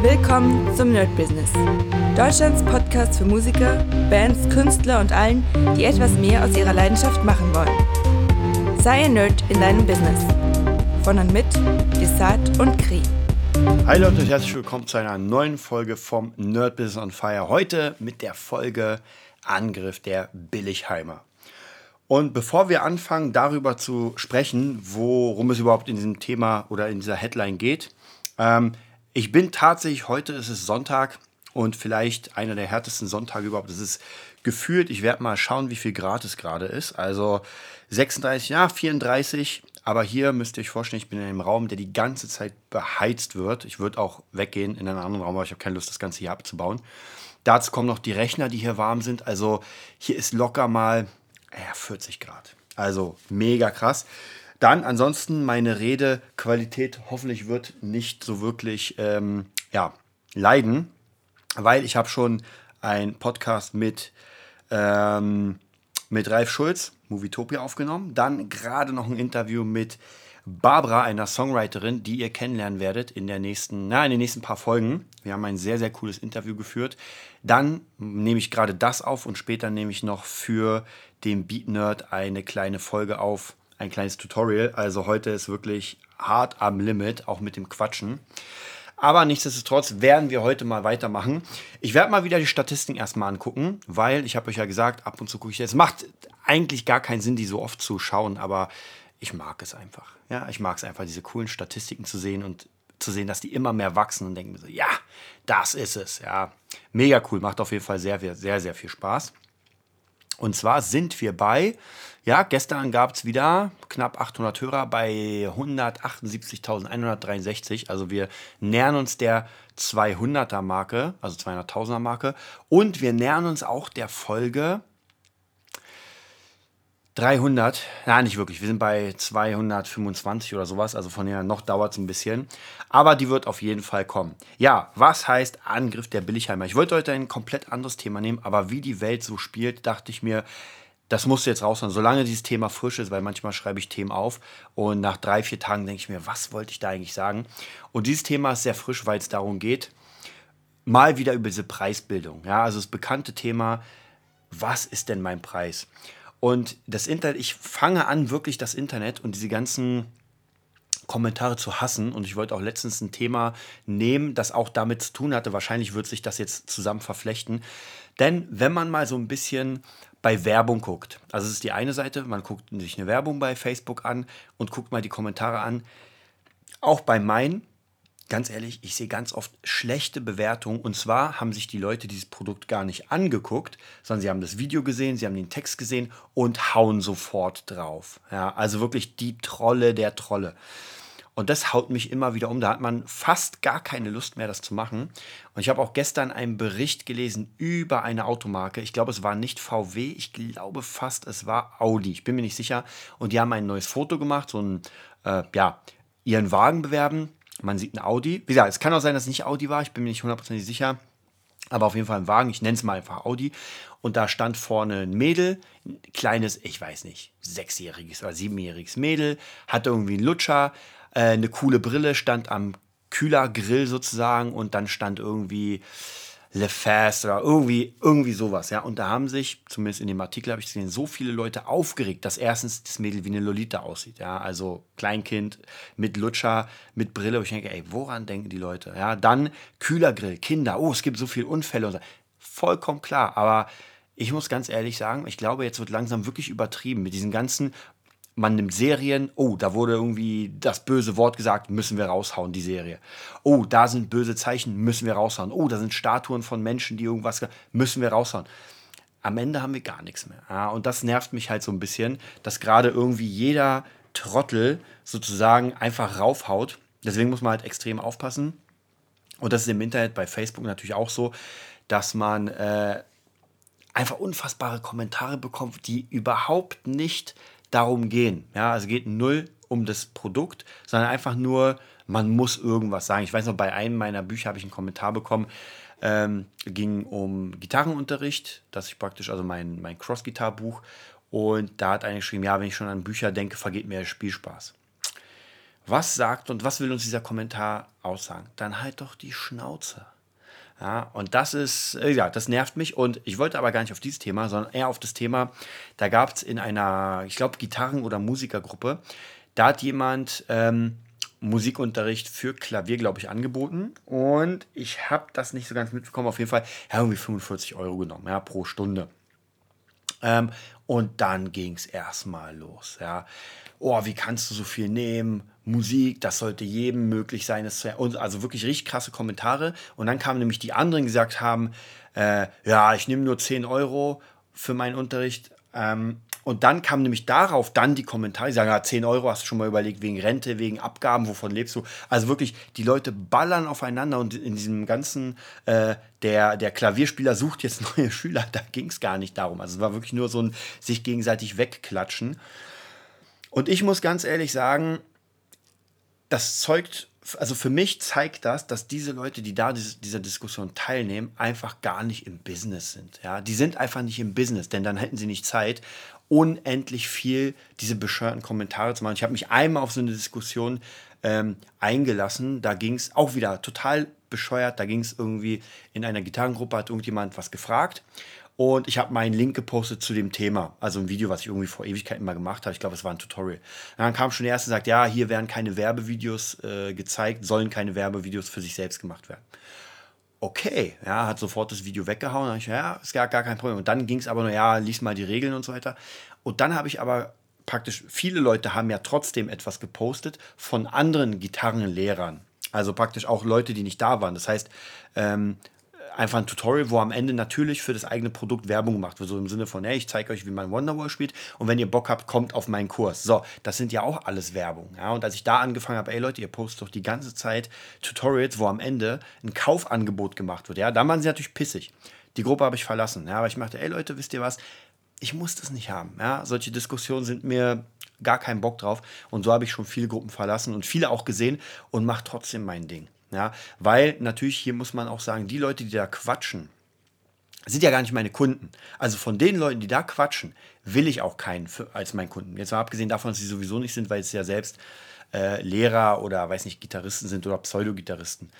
Willkommen zum Nerd Business. Deutschlands Podcast für Musiker, Bands, Künstler und allen, die etwas mehr aus ihrer Leidenschaft machen wollen. Sei ein Nerd in deinem Business. Von und mit Desart und Kri. Hi Leute und herzlich willkommen zu einer neuen Folge vom Nerd Business on Fire. Heute mit der Folge Angriff der Billigheimer. Und bevor wir anfangen, darüber zu sprechen, worum es überhaupt in diesem Thema oder in dieser Headline geht, ähm, ich bin tatsächlich, heute ist es Sonntag und vielleicht einer der härtesten Sonntage überhaupt. Es ist gefühlt, ich werde mal schauen, wie viel Grad es gerade ist. Also 36, ja, 34. Aber hier müsst ihr euch vorstellen, ich bin in einem Raum, der die ganze Zeit beheizt wird. Ich würde auch weggehen in einen anderen Raum, aber ich habe keine Lust, das Ganze hier abzubauen. Dazu kommen noch die Rechner, die hier warm sind. Also hier ist locker mal ja, 40 Grad. Also mega krass. Dann ansonsten meine Redequalität hoffentlich wird nicht so wirklich ähm, ja, leiden, weil ich habe schon einen Podcast mit, ähm, mit Ralf Schulz, Movietopia, aufgenommen. Dann gerade noch ein Interview mit Barbara, einer Songwriterin, die ihr kennenlernen werdet in, der nächsten, na, in den nächsten paar Folgen. Wir haben ein sehr, sehr cooles Interview geführt. Dann nehme ich gerade das auf und später nehme ich noch für den Beat Nerd eine kleine Folge auf ein kleines Tutorial. Also heute ist wirklich hart am Limit, auch mit dem Quatschen. Aber nichtsdestotrotz werden wir heute mal weitermachen. Ich werde mal wieder die Statistiken erstmal angucken, weil ich habe euch ja gesagt, ab und zu gucke ich. Es macht eigentlich gar keinen Sinn, die so oft zu schauen, aber ich mag es einfach. Ja, ich mag es einfach, diese coolen Statistiken zu sehen und zu sehen, dass die immer mehr wachsen und denken so, ja, das ist es. Ja, mega cool, macht auf jeden Fall sehr, sehr, sehr viel Spaß. Und zwar sind wir bei, ja, gestern gab es wieder knapp 800 Hörer bei 178.163. Also wir nähern uns der 200er Marke, also 200.000er Marke. Und wir nähern uns auch der Folge 300, nein, nicht wirklich. Wir sind bei 225 oder sowas. Also von her noch dauert es ein bisschen. Aber die wird auf jeden Fall kommen. Ja, was heißt Angriff der Billigheimer? Ich wollte heute ein komplett anderes Thema nehmen, aber wie die Welt so spielt, dachte ich mir, das musst du jetzt raushauen, solange dieses Thema frisch ist, weil manchmal schreibe ich Themen auf und nach drei, vier Tagen denke ich mir, was wollte ich da eigentlich sagen? Und dieses Thema ist sehr frisch, weil es darum geht, mal wieder über diese Preisbildung. Ja, also das bekannte Thema, was ist denn mein Preis? Und das Internet, ich fange an, wirklich das Internet und diese ganzen Kommentare zu hassen. Und ich wollte auch letztens ein Thema nehmen, das auch damit zu tun hatte. Wahrscheinlich wird sich das jetzt zusammen verflechten. Denn wenn man mal so ein bisschen bei Werbung guckt, also es ist die eine Seite, man guckt sich eine Werbung bei Facebook an und guckt mal die Kommentare an. Auch bei meinen ganz ehrlich, ich sehe ganz oft schlechte Bewertungen. Und zwar haben sich die Leute dieses Produkt gar nicht angeguckt, sondern sie haben das Video gesehen, sie haben den Text gesehen und hauen sofort drauf. Ja, also wirklich die Trolle der Trolle. Und das haut mich immer wieder um. Da hat man fast gar keine Lust mehr, das zu machen. Und ich habe auch gestern einen Bericht gelesen über eine Automarke. Ich glaube, es war nicht VW. Ich glaube fast, es war Audi. Ich bin mir nicht sicher. Und die haben ein neues Foto gemacht, so ein, äh, ja, ihren Wagen bewerben man sieht ein Audi. Wie gesagt, es kann auch sein, dass es nicht Audi war. Ich bin mir nicht hundertprozentig sicher. Aber auf jeden Fall ein Wagen. Ich nenne es mal einfach Audi. Und da stand vorne ein Mädel, ein kleines, ich weiß nicht, sechsjähriges oder siebenjähriges Mädel, hatte irgendwie einen Lutscher, äh, eine coole Brille, stand am Kühlergrill sozusagen und dann stand irgendwie Le Fast oder irgendwie, irgendwie sowas, ja. Und da haben sich, zumindest in dem Artikel habe ich gesehen, so viele Leute aufgeregt, dass erstens das Mädel wie eine Lolita aussieht, ja. Also Kleinkind mit Lutscher, mit Brille. Und ich denke, ey, woran denken die Leute? Ja, dann Kühlergrill, Kinder, oh, es gibt so viele Unfälle so. Vollkommen klar, aber ich muss ganz ehrlich sagen, ich glaube, jetzt wird langsam wirklich übertrieben mit diesen ganzen man nimmt Serien, oh, da wurde irgendwie das böse Wort gesagt, müssen wir raushauen, die Serie. Oh, da sind böse Zeichen, müssen wir raushauen. Oh, da sind Statuen von Menschen, die irgendwas, müssen wir raushauen. Am Ende haben wir gar nichts mehr. Ja, und das nervt mich halt so ein bisschen, dass gerade irgendwie jeder Trottel sozusagen einfach raufhaut. Deswegen muss man halt extrem aufpassen. Und das ist im Internet bei Facebook natürlich auch so, dass man äh, einfach unfassbare Kommentare bekommt, die überhaupt nicht darum gehen. Ja, also geht null um das Produkt, sondern einfach nur, man muss irgendwas sagen. Ich weiß noch, bei einem meiner Bücher habe ich einen Kommentar bekommen, ähm, ging um Gitarrenunterricht, dass ich praktisch, also mein, mein Cross-Gitar-Buch, und da hat einer geschrieben, ja, wenn ich schon an Bücher denke, vergeht mir der Spielspaß. Was sagt und was will uns dieser Kommentar aussagen? Dann halt doch die Schnauze. Ja, und das ist, äh, ja, das nervt mich. Und ich wollte aber gar nicht auf dieses Thema, sondern eher auf das Thema, da gab es in einer, ich glaube, Gitarren- oder Musikergruppe, da hat jemand ähm, Musikunterricht für Klavier, glaube ich, angeboten. Und ich habe das nicht so ganz mitbekommen. Auf jeden Fall, ja, irgendwie 45 Euro genommen, ja, pro Stunde. Ähm, und dann ging es erstmal los, ja. Oh, wie kannst du so viel nehmen? Musik, das sollte jedem möglich sein. Das, also wirklich richtig krasse Kommentare. Und dann kamen nämlich die anderen, die gesagt haben, äh, ja, ich nehme nur 10 Euro für meinen Unterricht. Ähm, und dann kam nämlich darauf dann die Kommentare, die sagen, ja, 10 Euro hast du schon mal überlegt, wegen Rente, wegen Abgaben, wovon lebst du? Also wirklich, die Leute ballern aufeinander und in diesem ganzen, äh, der, der Klavierspieler sucht jetzt neue Schüler, da ging es gar nicht darum. Also es war wirklich nur so ein sich gegenseitig wegklatschen. Und ich muss ganz ehrlich sagen, das zeugt, also für mich zeigt das, dass diese Leute, die da dieser Diskussion teilnehmen, einfach gar nicht im Business sind. Ja, die sind einfach nicht im Business, denn dann hätten sie nicht Zeit, unendlich viel diese bescheuerten Kommentare zu machen. Ich habe mich einmal auf so eine Diskussion ähm, eingelassen. Da ging es auch wieder total bescheuert. Da ging es irgendwie in einer Gitarrengruppe, hat irgendjemand was gefragt. Und ich habe meinen Link gepostet zu dem Thema. Also ein Video, was ich irgendwie vor Ewigkeiten mal gemacht habe. Ich glaube, es war ein Tutorial. Und dann kam schon der erste und sagt, ja, hier werden keine Werbevideos äh, gezeigt, sollen keine Werbevideos für sich selbst gemacht werden. Okay, ja, hat sofort das Video weggehauen. Dann ich, ja, ist gar, gar kein Problem. Und dann ging es aber nur, ja, lies mal die Regeln und so weiter. Und dann habe ich aber praktisch, viele Leute haben ja trotzdem etwas gepostet von anderen Gitarrenlehrern. Also praktisch auch Leute, die nicht da waren. Das heißt, ähm, einfach ein Tutorial, wo am Ende natürlich für das eigene Produkt Werbung gemacht wird. So im Sinne von, hey, ich zeige euch, wie man Wonderwall spielt und wenn ihr Bock habt, kommt auf meinen Kurs. So, das sind ja auch alles Werbung. Ja? Und als ich da angefangen habe, ey Leute, ihr postet doch die ganze Zeit Tutorials, wo am Ende ein Kaufangebot gemacht wird. Ja, da waren sie natürlich pissig. Die Gruppe habe ich verlassen. Ja, aber ich machte, ey Leute, wisst ihr was? Ich muss das nicht haben. Ja? Solche Diskussionen sind mir gar keinen Bock drauf. Und so habe ich schon viele Gruppen verlassen und viele auch gesehen und mache trotzdem mein Ding. Ja, weil natürlich hier muss man auch sagen, die Leute, die da quatschen, sind ja gar nicht meine Kunden. Also von den Leuten, die da quatschen, will ich auch keinen für, als meinen Kunden. Jetzt mal abgesehen davon, dass sie sowieso nicht sind, weil es ja selbst äh, Lehrer oder weiß nicht, Gitarristen sind oder Pseudo-Gitarristen.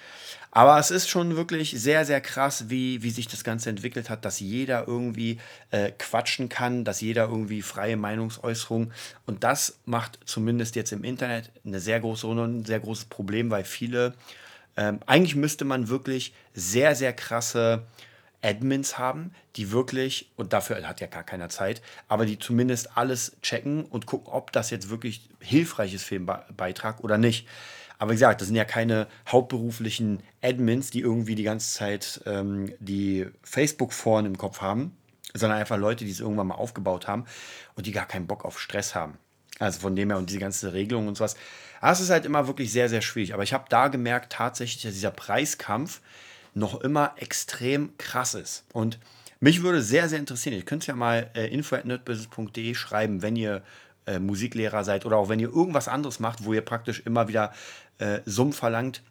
Aber es ist schon wirklich sehr, sehr krass, wie, wie sich das Ganze entwickelt hat, dass jeder irgendwie äh, quatschen kann, dass jeder irgendwie freie Meinungsäußerung und das macht zumindest jetzt im Internet eine sehr große Runde und ein sehr großes Problem, weil viele ähm, eigentlich müsste man wirklich sehr, sehr krasse Admins haben, die wirklich, und dafür hat ja gar keiner Zeit, aber die zumindest alles checken und gucken, ob das jetzt wirklich hilfreich ist für den Beitrag oder nicht. Aber wie gesagt, das sind ja keine hauptberuflichen Admins, die irgendwie die ganze Zeit ähm, die Facebook-Foren im Kopf haben, sondern einfach Leute, die es irgendwann mal aufgebaut haben und die gar keinen Bock auf Stress haben. Also von dem her und diese ganze Regelung und sowas. Das ist halt immer wirklich sehr, sehr schwierig. Aber ich habe da gemerkt tatsächlich, dass dieser Preiskampf noch immer extrem krass ist. Und mich würde sehr, sehr interessieren, ihr könnt ja mal äh, info.nerdbusiness.de schreiben, wenn ihr äh, Musiklehrer seid oder auch wenn ihr irgendwas anderes macht, wo ihr praktisch immer wieder äh, Summen verlangt,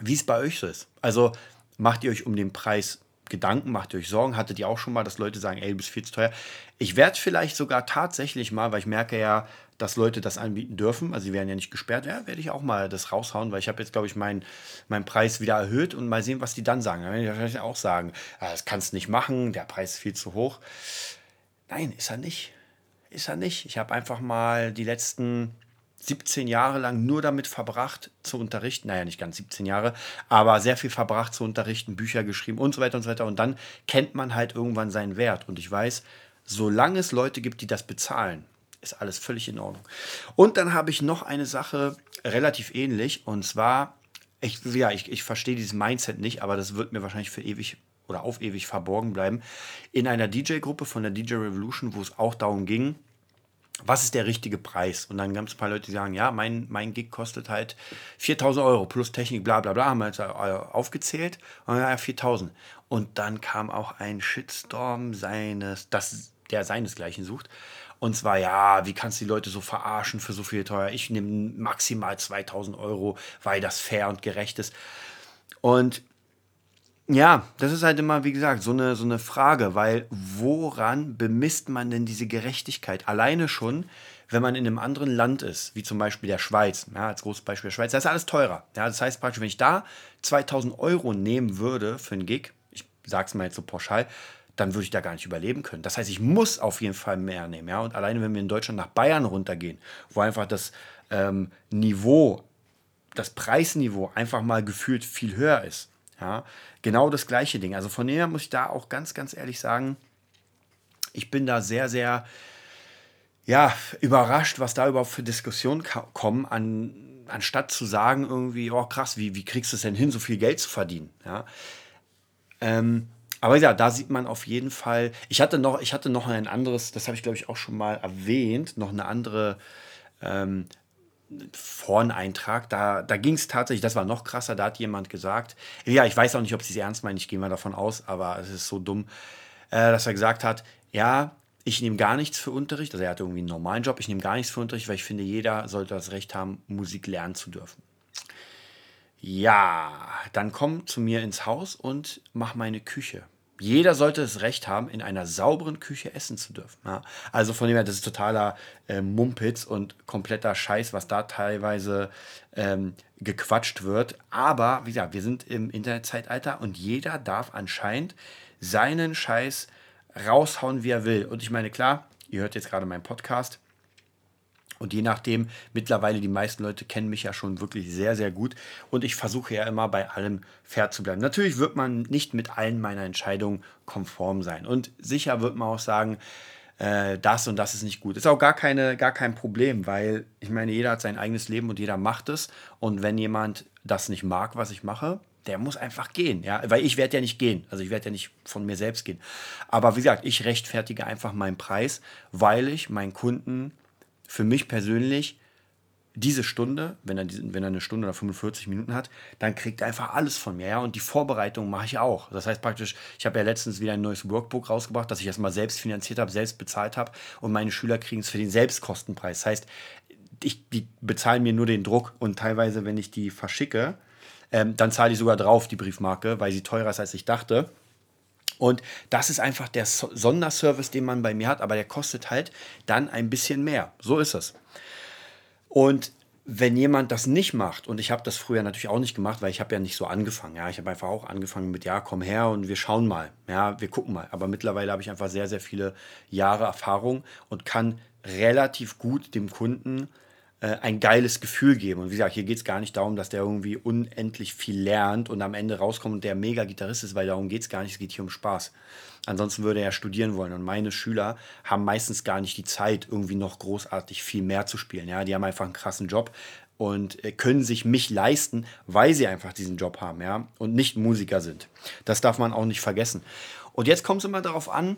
wie es bei euch so ist. Also macht ihr euch um den Preis Gedanken, macht euch Sorgen, hattet ihr auch schon mal, dass Leute sagen, ey, du bist viel zu teuer. Ich werde vielleicht sogar tatsächlich mal, weil ich merke ja, dass Leute das anbieten dürfen, also sie werden ja nicht gesperrt, ja, werde ich auch mal das raushauen, weil ich habe jetzt, glaube ich, meinen mein Preis wieder erhöht und mal sehen, was die dann sagen. Dann werde ich wahrscheinlich auch sagen, ah, das kannst du nicht machen, der Preis ist viel zu hoch. Nein, ist er nicht. Ist er nicht. Ich habe einfach mal die letzten 17 Jahre lang nur damit verbracht zu unterrichten, naja, nicht ganz 17 Jahre, aber sehr viel verbracht zu unterrichten, Bücher geschrieben und so weiter und so weiter. Und dann kennt man halt irgendwann seinen Wert. Und ich weiß, solange es Leute gibt, die das bezahlen, ist alles völlig in Ordnung. Und dann habe ich noch eine Sache relativ ähnlich. Und zwar, ich, ja, ich, ich verstehe dieses Mindset nicht, aber das wird mir wahrscheinlich für ewig oder auf ewig verborgen bleiben. In einer DJ-Gruppe von der DJ Revolution, wo es auch darum ging, was ist der richtige Preis? Und dann ein paar Leute, die sagen, ja, mein, mein Gig kostet halt 4000 Euro plus Technik, bla bla bla, haben wir jetzt äh, aufgezählt. Und ja, 4000. Und dann kam auch ein Shitstorm seines, das, der seinesgleichen sucht. Und zwar, ja, wie kannst du die Leute so verarschen für so viel teuer? Ich nehme maximal 2000 Euro, weil das fair und gerecht ist. Und ja, das ist halt immer, wie gesagt, so eine, so eine Frage, weil woran bemisst man denn diese Gerechtigkeit? Alleine schon, wenn man in einem anderen Land ist, wie zum Beispiel der Schweiz, ja, als großes Beispiel der Schweiz, da ist alles teurer. Ja, das heißt praktisch, wenn ich da 2000 Euro nehmen würde für einen Gig, ich sag's mal jetzt so pauschal, dann würde ich da gar nicht überleben können. Das heißt, ich muss auf jeden Fall mehr nehmen. Ja? Und alleine, wenn wir in Deutschland nach Bayern runtergehen, wo einfach das ähm, Niveau, das Preisniveau einfach mal gefühlt viel höher ist. Ja? Genau das gleiche Ding. Also von dem muss ich da auch ganz, ganz ehrlich sagen, ich bin da sehr, sehr ja, überrascht, was da überhaupt für Diskussionen kommen, an, anstatt zu sagen irgendwie, oh krass, wie, wie kriegst du es denn hin, so viel Geld zu verdienen? Ja? Ähm, aber ja, da sieht man auf jeden Fall. Ich hatte noch, ich hatte noch ein anderes, das habe ich glaube ich auch schon mal erwähnt, noch eine andere ähm, Vorn-Eintrag. Da, da ging es tatsächlich, das war noch krasser, da hat jemand gesagt, ja, ich weiß auch nicht, ob sie es ernst meinen, ich gehe mal davon aus, aber es ist so dumm, äh, dass er gesagt hat, ja, ich nehme gar nichts für Unterricht, also er hatte irgendwie einen normalen Job, ich nehme gar nichts für Unterricht, weil ich finde, jeder sollte das Recht haben, Musik lernen zu dürfen. Ja, dann komm zu mir ins Haus und mach meine Küche. Jeder sollte das Recht haben, in einer sauberen Küche essen zu dürfen. Ja? Also von dem her, das ist totaler äh, Mumpitz und kompletter Scheiß, was da teilweise ähm, gequatscht wird. Aber wie gesagt, wir sind im Internetzeitalter und jeder darf anscheinend seinen Scheiß raushauen, wie er will. Und ich meine, klar, ihr hört jetzt gerade meinen Podcast. Und je nachdem, mittlerweile die meisten Leute kennen mich ja schon wirklich sehr, sehr gut. Und ich versuche ja immer bei allem fair zu bleiben. Natürlich wird man nicht mit allen meiner Entscheidungen konform sein. Und sicher wird man auch sagen, äh, das und das ist nicht gut. Ist auch gar, keine, gar kein Problem, weil ich meine, jeder hat sein eigenes Leben und jeder macht es. Und wenn jemand das nicht mag, was ich mache, der muss einfach gehen, ja, weil ich werde ja nicht gehen, also ich werde ja nicht von mir selbst gehen. Aber wie gesagt, ich rechtfertige einfach meinen Preis, weil ich meinen Kunden für mich persönlich diese Stunde, wenn er, wenn er eine Stunde oder 45 Minuten hat, dann kriegt er einfach alles von mir. Ja? Und die Vorbereitung mache ich auch. Das heißt praktisch, ich habe ja letztens wieder ein neues Workbook rausgebracht, das ich erstmal selbst finanziert habe, selbst bezahlt habe und meine Schüler kriegen es für den Selbstkostenpreis. Das heißt, ich, die bezahlen mir nur den Druck und teilweise, wenn ich die verschicke, ähm, dann zahle ich sogar drauf die Briefmarke, weil sie teurer ist, als ich dachte. Und das ist einfach der Sonderservice, den man bei mir hat, aber der kostet halt dann ein bisschen mehr. So ist es. Und wenn jemand das nicht macht, und ich habe das früher natürlich auch nicht gemacht, weil ich habe ja nicht so angefangen. Ja, ich habe einfach auch angefangen mit, ja, komm her und wir schauen mal. Ja, wir gucken mal. Aber mittlerweile habe ich einfach sehr, sehr viele Jahre Erfahrung und kann relativ gut dem Kunden äh, ein geiles Gefühl geben. Und wie gesagt, hier geht es gar nicht darum, dass der irgendwie unendlich viel lernt und am Ende rauskommt und der mega Gitarrist ist, weil darum geht es gar nicht, es geht hier um Spaß. Ansonsten würde er studieren wollen. Und meine Schüler haben meistens gar nicht die Zeit, irgendwie noch großartig viel mehr zu spielen. Ja, die haben einfach einen krassen Job und äh, können sich mich leisten, weil sie einfach diesen Job haben, ja, und nicht Musiker sind. Das darf man auch nicht vergessen. Und jetzt kommt es immer darauf an,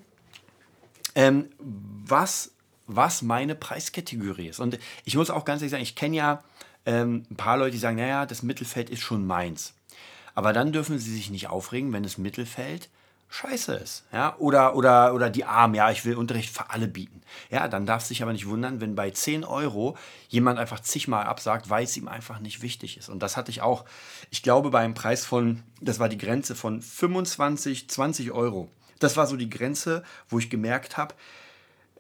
ähm, was was meine Preiskategorie ist. Und ich muss auch ganz ehrlich sagen, ich kenne ja ähm, ein paar Leute, die sagen, naja, das Mittelfeld ist schon meins. Aber dann dürfen sie sich nicht aufregen, wenn das Mittelfeld scheiße ist. Ja? Oder, oder, oder die Armen, ja, ich will Unterricht für alle bieten. Ja, dann darf sich aber nicht wundern, wenn bei 10 Euro jemand einfach zigmal absagt, weil es ihm einfach nicht wichtig ist. Und das hatte ich auch, ich glaube, bei einem Preis von, das war die Grenze von 25, 20 Euro. Das war so die Grenze, wo ich gemerkt habe,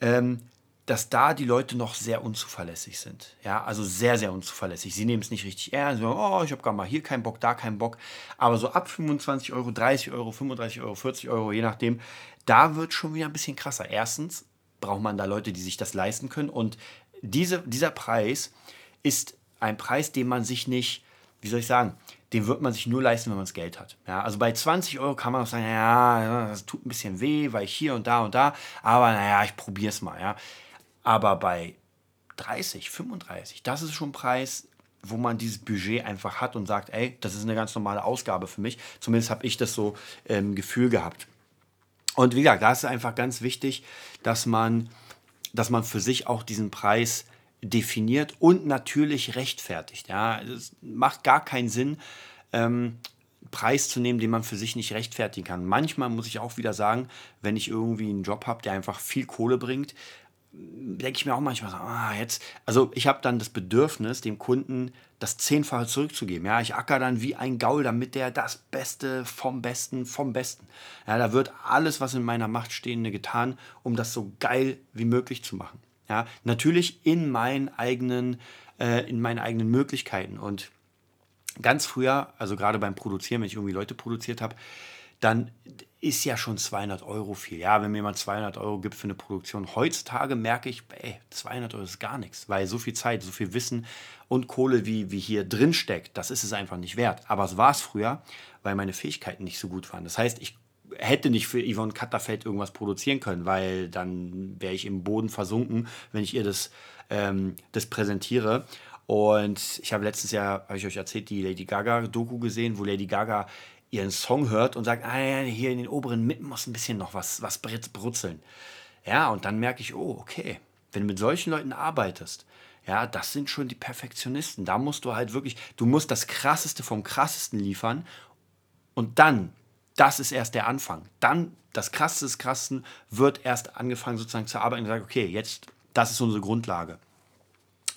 ähm, dass da die Leute noch sehr unzuverlässig sind. Ja, also sehr, sehr unzuverlässig. Sie nehmen es nicht richtig ernst. Sagen, oh, ich habe gar mal hier keinen Bock, da keinen Bock. Aber so ab 25 Euro, 30 Euro, 35 Euro, 40 Euro, je nachdem, da wird schon wieder ein bisschen krasser. Erstens braucht man da Leute, die sich das leisten können. Und diese, dieser Preis ist ein Preis, den man sich nicht, wie soll ich sagen, den wird man sich nur leisten, wenn man das Geld hat. Ja, also bei 20 Euro kann man auch sagen, ja, das tut ein bisschen weh, weil ich hier und da und da, aber naja, ich probiere es mal. Ja. Aber bei 30, 35, das ist schon ein Preis, wo man dieses Budget einfach hat und sagt, ey, das ist eine ganz normale Ausgabe für mich. Zumindest habe ich das so ähm, Gefühl gehabt. Und wie gesagt, da ist einfach ganz wichtig, dass man, dass man für sich auch diesen Preis definiert und natürlich rechtfertigt. Ja, es macht gar keinen Sinn, ähm, Preis zu nehmen, den man für sich nicht rechtfertigen kann. Manchmal muss ich auch wieder sagen, wenn ich irgendwie einen Job habe, der einfach viel Kohle bringt, denke ich mir auch manchmal so, ah, jetzt, also ich habe dann das Bedürfnis, dem Kunden das Zehnfache zurückzugeben. Ja, ich acker dann wie ein Gaul, damit der das Beste vom Besten vom Besten. Ja, da wird alles, was in meiner Macht stehende, getan, um das so geil wie möglich zu machen. Ja, natürlich in meinen eigenen, äh, in meinen eigenen Möglichkeiten. Und ganz früher, also gerade beim Produzieren, wenn ich irgendwie Leute produziert habe, dann ist ja schon 200 Euro viel. Ja, wenn mir jemand 200 Euro gibt für eine Produktion. Heutzutage merke ich, ey, 200 Euro ist gar nichts, weil so viel Zeit, so viel Wissen und Kohle, wie, wie hier drin steckt, das ist es einfach nicht wert. Aber es war es früher, weil meine Fähigkeiten nicht so gut waren. Das heißt, ich hätte nicht für Yvonne Katterfeld irgendwas produzieren können, weil dann wäre ich im Boden versunken, wenn ich ihr das, ähm, das präsentiere. Und ich habe letztes Jahr, habe ich euch erzählt, die Lady Gaga-Doku gesehen, wo Lady Gaga ihren Song hört und sagt, ah, hier in den oberen Mitten muss ein bisschen noch was, was brutzeln. Ja, und dann merke ich, oh, okay, wenn du mit solchen Leuten arbeitest, ja, das sind schon die Perfektionisten. Da musst du halt wirklich, du musst das Krasseste vom Krassesten liefern und dann, das ist erst der Anfang. Dann, das Krasseste des Krassesten wird erst angefangen sozusagen zu arbeiten und sagt, okay, jetzt, das ist unsere Grundlage.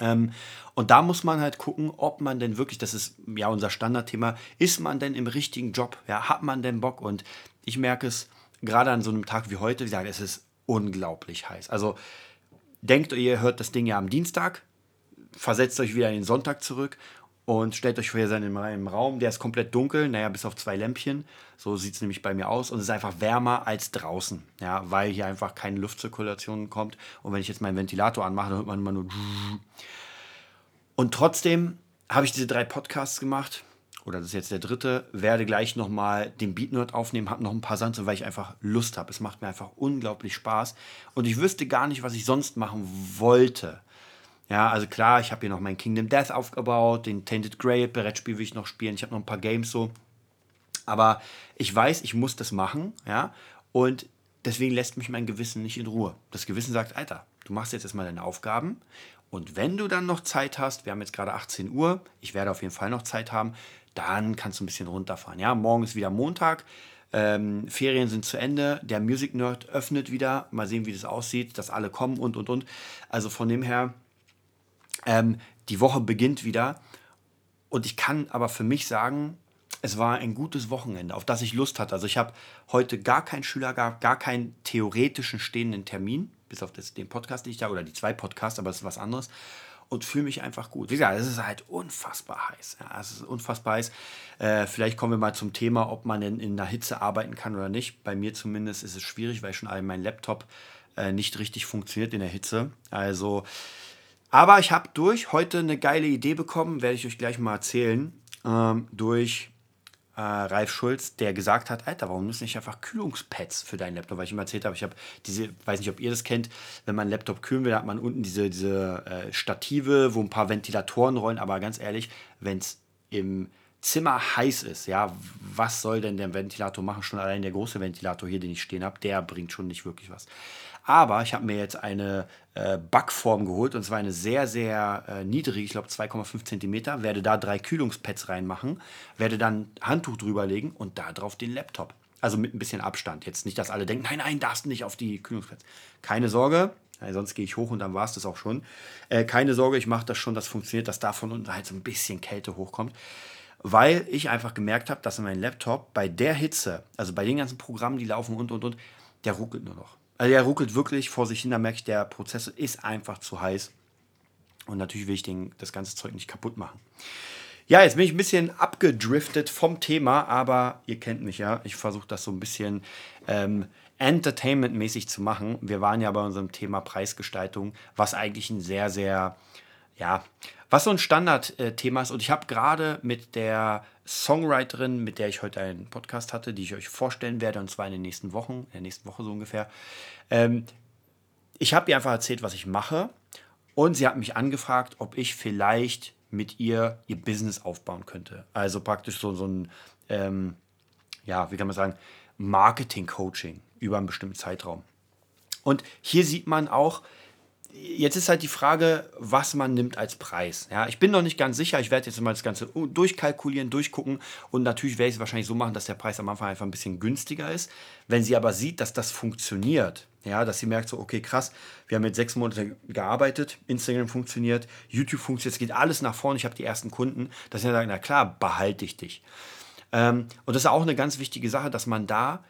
Ähm, und da muss man halt gucken, ob man denn wirklich, das ist ja unser Standardthema, ist man denn im richtigen Job? Ja, hat man denn Bock? Und ich merke es gerade an so einem Tag wie heute, wie gesagt, es ist unglaublich heiß. Also denkt ihr hört das Ding ja am Dienstag, versetzt euch wieder in den Sonntag zurück und stellt euch vor, ihr seid in einem Raum, der ist komplett dunkel, naja, bis auf zwei Lämpchen. So sieht es nämlich bei mir aus. Und es ist einfach wärmer als draußen, ja, weil hier einfach keine Luftzirkulation kommt. Und wenn ich jetzt meinen Ventilator anmache, dann hört man immer nur. Und trotzdem habe ich diese drei Podcasts gemacht. Oder das ist jetzt der dritte. Werde gleich nochmal den Beatnerd aufnehmen. Habe noch ein paar Sanze, weil ich einfach Lust habe. Es macht mir einfach unglaublich Spaß. Und ich wüsste gar nicht, was ich sonst machen wollte. Ja, also klar, ich habe hier noch mein Kingdom Death aufgebaut, den Tainted Grail, Brettspiel will ich noch spielen, ich habe noch ein paar Games so. Aber ich weiß, ich muss das machen, ja, und deswegen lässt mich mein Gewissen nicht in Ruhe. Das Gewissen sagt, Alter, du machst jetzt erstmal deine Aufgaben und wenn du dann noch Zeit hast, wir haben jetzt gerade 18 Uhr, ich werde auf jeden Fall noch Zeit haben, dann kannst du ein bisschen runterfahren. Ja, morgen ist wieder Montag, ähm, Ferien sind zu Ende, der Music Nerd öffnet wieder, mal sehen, wie das aussieht, dass alle kommen und und und. Also von dem her, ähm, die Woche beginnt wieder und ich kann aber für mich sagen, es war ein gutes Wochenende, auf das ich Lust hatte. Also ich habe heute gar keinen Schüler gehabt, gar keinen theoretischen stehenden Termin, bis auf das, den Podcast, den ich da, oder die zwei Podcasts, aber das ist was anderes. Und fühle mich einfach gut. Wie gesagt, es ist halt unfassbar heiß. Ja, es ist unfassbar heiß. Äh, vielleicht kommen wir mal zum Thema, ob man in, in der Hitze arbeiten kann oder nicht. Bei mir zumindest ist es schwierig, weil schon mein Laptop äh, nicht richtig funktioniert in der Hitze. Also aber ich habe durch heute eine geile Idee bekommen, werde ich euch gleich mal erzählen, ähm, durch äh, Ralf Schulz, der gesagt hat, Alter, warum müssen nicht einfach Kühlungspads für deinen Laptop? Weil ich ihm erzählt habe, ich habe diese, weiß nicht, ob ihr das kennt, wenn man einen Laptop kühlen will, hat man unten diese, diese äh, Stative, wo ein paar Ventilatoren rollen, aber ganz ehrlich, wenn es im Zimmer heiß ist, ja, was soll denn der Ventilator machen? Schon allein der große Ventilator hier, den ich stehen habe, der bringt schon nicht wirklich was. Aber ich habe mir jetzt eine äh, Backform geholt und zwar eine sehr, sehr äh, niedrige, ich glaube 2,5 cm. Werde da drei Kühlungspads reinmachen, werde dann Handtuch drüber legen und da drauf den Laptop. Also mit ein bisschen Abstand. Jetzt nicht, dass alle denken, nein, nein, darfst nicht auf die Kühlungspads. Keine Sorge, ja, sonst gehe ich hoch und dann war es das auch schon. Äh, keine Sorge, ich mache das schon, das funktioniert, dass da von unten halt so ein bisschen Kälte hochkommt. Weil ich einfach gemerkt habe, dass mein Laptop bei der Hitze, also bei den ganzen Programmen, die laufen und und und, der ruckelt nur noch. Also er ruckelt wirklich vor sich hin, da merke ich, der Prozessor ist einfach zu heiß. Und natürlich will ich den, das ganze Zeug nicht kaputt machen. Ja, jetzt bin ich ein bisschen abgedriftet vom Thema, aber ihr kennt mich ja. Ich versuche das so ein bisschen ähm, entertainmentmäßig zu machen. Wir waren ja bei unserem Thema Preisgestaltung, was eigentlich ein sehr, sehr, ja, was so ein Standardthema ist. Und ich habe gerade mit der Songwriterin, mit der ich heute einen Podcast hatte, die ich euch vorstellen werde, und zwar in den nächsten Wochen, in der nächsten Woche so ungefähr. Ähm, ich habe ihr einfach erzählt, was ich mache, und sie hat mich angefragt, ob ich vielleicht mit ihr ihr Business aufbauen könnte. Also praktisch so, so ein, ähm, ja, wie kann man sagen, Marketing-Coaching über einen bestimmten Zeitraum. Und hier sieht man auch, Jetzt ist halt die Frage, was man nimmt als Preis. Ja, ich bin noch nicht ganz sicher. Ich werde jetzt mal das Ganze durchkalkulieren, durchgucken und natürlich werde ich es wahrscheinlich so machen, dass der Preis am Anfang einfach ein bisschen günstiger ist. Wenn sie aber sieht, dass das funktioniert, ja, dass sie merkt so, okay, krass, wir haben jetzt sechs Monate gearbeitet, Instagram funktioniert, YouTube funktioniert, es geht alles nach vorne, ich habe die ersten Kunden, dass sie sagen, na klar, behalte ich dich. Ähm, und das ist auch eine ganz wichtige Sache, dass man da,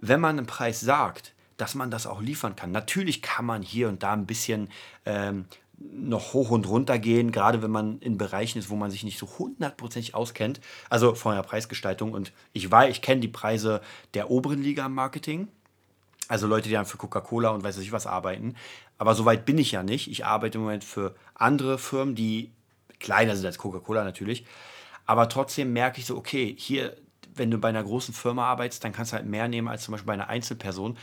wenn man einen Preis sagt, dass man das auch liefern kann. Natürlich kann man hier und da ein bisschen ähm, noch hoch und runter gehen, gerade wenn man in Bereichen ist, wo man sich nicht so hundertprozentig auskennt. Also von der Preisgestaltung. Und ich weiß, ich kenne die Preise der oberen Liga im Marketing. Also Leute, die dann für Coca-Cola und weiß ich was arbeiten. Aber so weit bin ich ja nicht. Ich arbeite im Moment für andere Firmen, die kleiner sind als Coca-Cola natürlich. Aber trotzdem merke ich so, okay, hier, wenn du bei einer großen Firma arbeitest, dann kannst du halt mehr nehmen als zum Beispiel bei einer Einzelperson.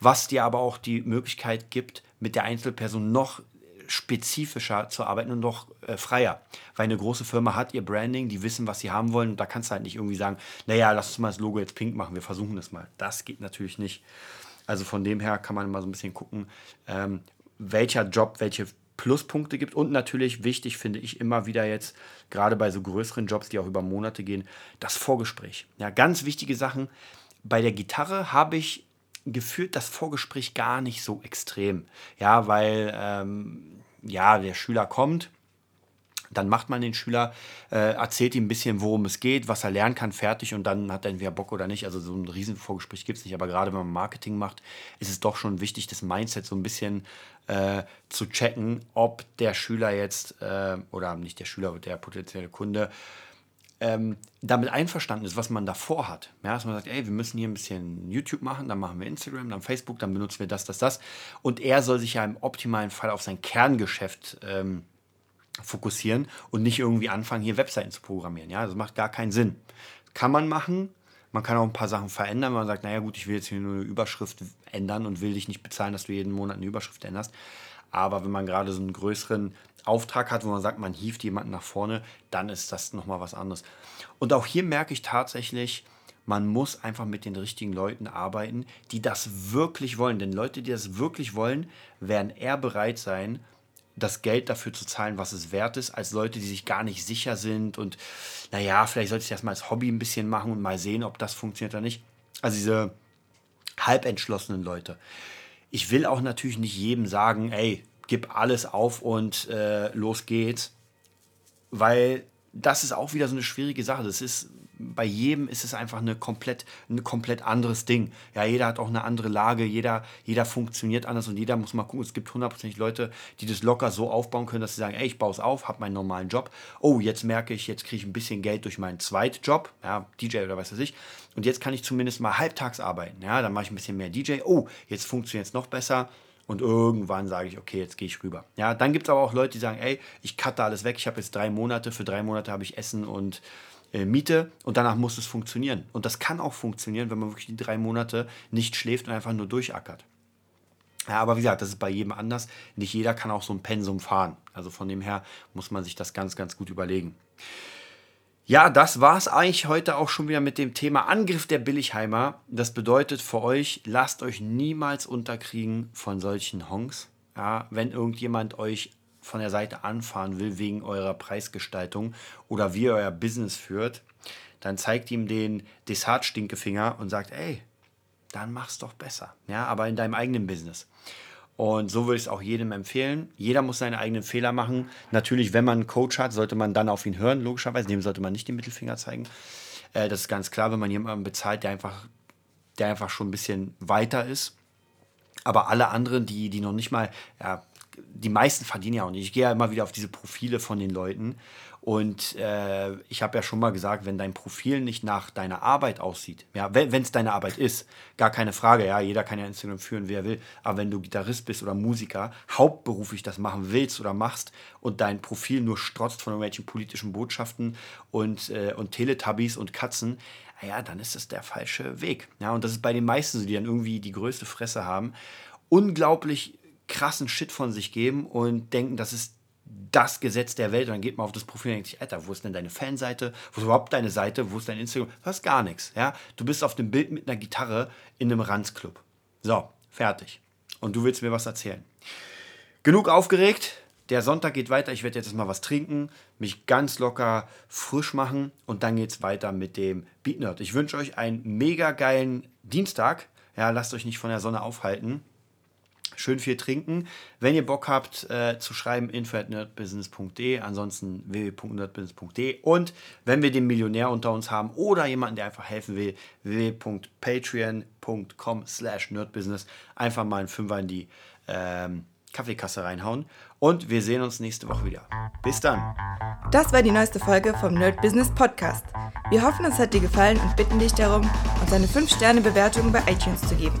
Was dir aber auch die Möglichkeit gibt, mit der Einzelperson noch spezifischer zu arbeiten und noch äh, freier. Weil eine große Firma hat ihr Branding, die wissen, was sie haben wollen. Und da kannst du halt nicht irgendwie sagen, naja, lass uns mal das Logo jetzt pink machen, wir versuchen das mal. Das geht natürlich nicht. Also von dem her kann man mal so ein bisschen gucken, ähm, welcher Job welche Pluspunkte gibt. Und natürlich wichtig finde ich immer wieder jetzt, gerade bei so größeren Jobs, die auch über Monate gehen, das Vorgespräch. Ja, ganz wichtige Sachen. Bei der Gitarre habe ich gefühlt das Vorgespräch gar nicht so extrem. Ja, weil ähm, ja, der Schüler kommt, dann macht man den Schüler, äh, erzählt ihm ein bisschen, worum es geht, was er lernen kann, fertig und dann hat er entweder Bock oder nicht. Also so ein Riesenvorgespräch gibt es nicht, aber gerade wenn man Marketing macht, ist es doch schon wichtig, das Mindset so ein bisschen äh, zu checken, ob der Schüler jetzt, äh, oder nicht der Schüler, der potenzielle Kunde, ähm, damit einverstanden ist, was man davor hat. Ja, dass man sagt, ey, wir müssen hier ein bisschen YouTube machen, dann machen wir Instagram, dann Facebook, dann benutzen wir das, das, das. Und er soll sich ja im optimalen Fall auf sein Kerngeschäft ähm, fokussieren und nicht irgendwie anfangen, hier Webseiten zu programmieren. Ja, das macht gar keinen Sinn. Kann man machen. Man kann auch ein paar Sachen verändern, wenn man sagt, naja gut, ich will jetzt hier nur eine Überschrift ändern und will dich nicht bezahlen, dass du jeden Monat eine Überschrift änderst. Aber wenn man gerade so einen größeren Auftrag hat, wo man sagt, man hieft jemanden nach vorne, dann ist das nochmal was anderes. Und auch hier merke ich tatsächlich, man muss einfach mit den richtigen Leuten arbeiten, die das wirklich wollen. Denn Leute, die das wirklich wollen, werden eher bereit sein, das Geld dafür zu zahlen, was es wert ist, als Leute, die sich gar nicht sicher sind und naja, vielleicht sollte ich das mal als Hobby ein bisschen machen und mal sehen, ob das funktioniert oder nicht. Also diese halbentschlossenen Leute. Ich will auch natürlich nicht jedem sagen, ey, gib alles auf und äh, los geht's. Weil das ist auch wieder so eine schwierige Sache. Das ist, bei jedem ist es einfach eine komplett, ein komplett anderes Ding. Ja, jeder hat auch eine andere Lage, jeder, jeder funktioniert anders und jeder muss mal gucken. Es gibt hundertprozentig Leute, die das locker so aufbauen können, dass sie sagen, ey, ich baue es auf, habe meinen normalen Job. Oh, jetzt merke ich, jetzt kriege ich ein bisschen Geld durch meinen Zweitjob, ja, DJ oder was weiß ich. Und jetzt kann ich zumindest mal halbtags arbeiten. Ja, dann mache ich ein bisschen mehr DJ. Oh, jetzt funktioniert es noch besser und irgendwann sage ich, okay, jetzt gehe ich rüber. Ja, dann gibt es aber auch Leute, die sagen, ey, ich cutte alles weg, ich habe jetzt drei Monate, für drei Monate habe ich Essen und äh, Miete und danach muss es funktionieren. Und das kann auch funktionieren, wenn man wirklich die drei Monate nicht schläft und einfach nur durchackert. Ja, aber wie gesagt, das ist bei jedem anders. Nicht jeder kann auch so ein Pensum fahren. Also von dem her muss man sich das ganz, ganz gut überlegen. Ja, das war es eigentlich heute auch schon wieder mit dem Thema Angriff der Billigheimer. Das bedeutet für euch, lasst euch niemals unterkriegen von solchen Honks. Ja, wenn irgendjemand euch von der Seite anfahren will wegen eurer Preisgestaltung oder wie ihr euer Business führt, dann zeigt ihm den Desart-Stinkefinger und sagt, ey, dann mach's doch besser. Ja, aber in deinem eigenen Business. Und so würde ich es auch jedem empfehlen. Jeder muss seine eigenen Fehler machen. Natürlich, wenn man einen Coach hat, sollte man dann auf ihn hören, logischerweise. Dem sollte man nicht den Mittelfinger zeigen. Äh, das ist ganz klar, wenn man jemanden bezahlt, der einfach, der einfach schon ein bisschen weiter ist. Aber alle anderen, die, die noch nicht mal, ja, die meisten verdienen ja auch nicht. Ich gehe ja immer wieder auf diese Profile von den Leuten und äh, ich habe ja schon mal gesagt, wenn dein Profil nicht nach deiner Arbeit aussieht, ja, wenn es deine Arbeit ist, gar keine Frage, ja, jeder kann ja Instagram führen, wie er will, aber wenn du Gitarrist bist oder Musiker, hauptberuflich das machen willst oder machst und dein Profil nur strotzt von irgendwelchen politischen Botschaften und, äh, und Teletubbies und Katzen, ja, dann ist das der falsche Weg. Ja, und das ist bei den meisten so, die dann irgendwie die größte Fresse haben, unglaublich krassen Shit von sich geben und denken, das ist das Gesetz der Welt. Und dann geht man auf das Profil und denkt sich, Alter, wo ist denn deine Fanseite? Wo ist überhaupt deine Seite? Wo ist dein Instagram? Du hast gar nichts. Ja? Du bist auf dem Bild mit einer Gitarre in einem Ranzclub. So, fertig. Und du willst mir was erzählen. Genug aufgeregt. Der Sonntag geht weiter. Ich werde jetzt mal was trinken, mich ganz locker frisch machen und dann geht es weiter mit dem Beat Nerd. Ich wünsche euch einen mega geilen Dienstag. Ja, lasst euch nicht von der Sonne aufhalten. Schön viel trinken. Wenn ihr Bock habt äh, zu schreiben, info@nerdbusiness.de, ansonsten www.nerdbusiness.de und wenn wir den Millionär unter uns haben oder jemanden, der einfach helfen will, www.patreon.com slash nerdbusiness, einfach mal einen Fünfer in die ähm, Kaffeekasse reinhauen und wir sehen uns nächste Woche wieder. Bis dann. Das war die neueste Folge vom Nerd Business Podcast. Wir hoffen, es hat dir gefallen und bitten dich darum, uns eine 5-Sterne-Bewertung bei iTunes zu geben.